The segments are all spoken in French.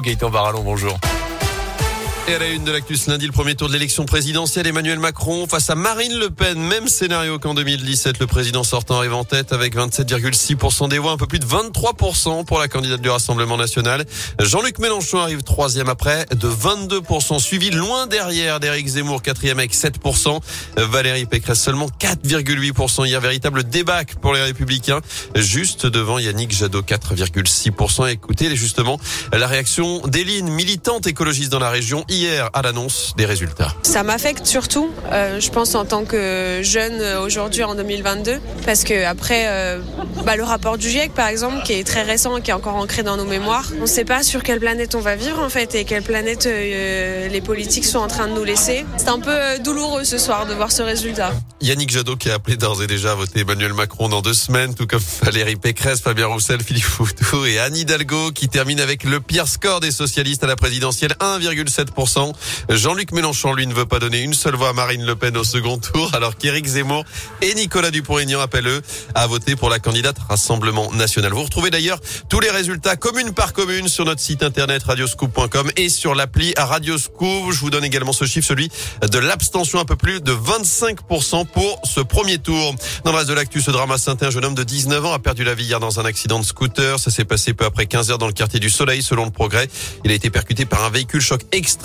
Gaëtan Barallon, bonjour. Et à la une de l'actu lundi, le premier tour de l'élection présidentielle, Emmanuel Macron face à Marine Le Pen. Même scénario qu'en 2017. Le président sortant arrive en tête avec 27,6% des voix, un peu plus de 23% pour la candidate du Rassemblement national. Jean-Luc Mélenchon arrive troisième après de 22%, suivi loin derrière d'Éric Zemmour, quatrième avec 7%. Valérie Pécresse seulement 4,8% hier. Véritable débat pour les Républicains. Juste devant Yannick Jadot, 4,6%. Écoutez justement la réaction d'Eline, militante écologiste dans la région hier à l'annonce des résultats. Ça m'affecte surtout, euh, je pense en tant que jeune euh, aujourd'hui en 2022, parce que après euh, bah, le rapport du GIEC par exemple, qui est très récent, qui est encore ancré dans nos mémoires, on ne sait pas sur quelle planète on va vivre en fait et quelle planète euh, les politiques sont en train de nous laisser. C'est un peu douloureux ce soir de voir ce résultat. Yannick Jadot qui a appelé d'ores et déjà à voter Emmanuel Macron dans deux semaines, tout comme Valérie Pécresse, Fabien Roussel, Philippe Foutou et Anne Hidalgo qui termine avec le pire score des socialistes à la présidentielle, 1,7%. Jean-Luc Mélenchon, lui, ne veut pas donner une seule voix à Marine Le Pen au second tour, alors qu'Éric Zemmour et Nicolas Dupont-Aignan appellent eux à voter pour la candidate Rassemblement National. Vous retrouvez d'ailleurs tous les résultats commune par commune sur notre site internet radioscoop.com et sur l'appli Radioscoop. Je vous donne également ce chiffre, celui de l'abstention, un peu plus de 25% pour ce premier tour. Dans le reste de l'actu, ce drama saint un jeune homme de 19 ans a perdu la vie hier dans un accident de scooter. Ça s'est passé peu après 15 heures dans le quartier du Soleil, selon le progrès. Il a été percuté par un véhicule choc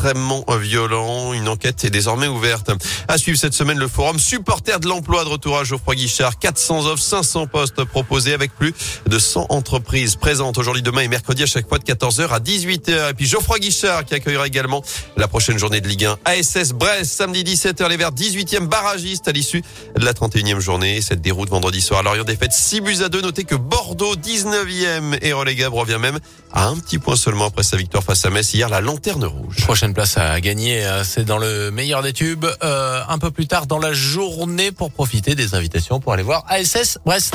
extrêmement violent. Une enquête est désormais ouverte. À suivre cette semaine, le forum supporter de l'emploi de retour à Geoffroy Guichard. 400 offres, 500 postes proposés avec plus de 100 entreprises présentes aujourd'hui, demain et mercredi à chaque fois de 14h à 18h. Et puis Geoffroy Guichard qui accueillera également la prochaine journée de Ligue 1 ASS Brest samedi 17h les Verts 18e barragiste à l'issue de la 31e journée. Cette déroute vendredi soir à Lorient défaite 6 buts à 2. Notez que Bordeaux 19e et relégable revient même à un petit point seulement après sa victoire face à Metz hier la lanterne rouge. Prochaine place à gagner, euh, c'est dans le meilleur des tubes, euh, un peu plus tard dans la journée pour profiter des invitations pour aller voir ASS Brest.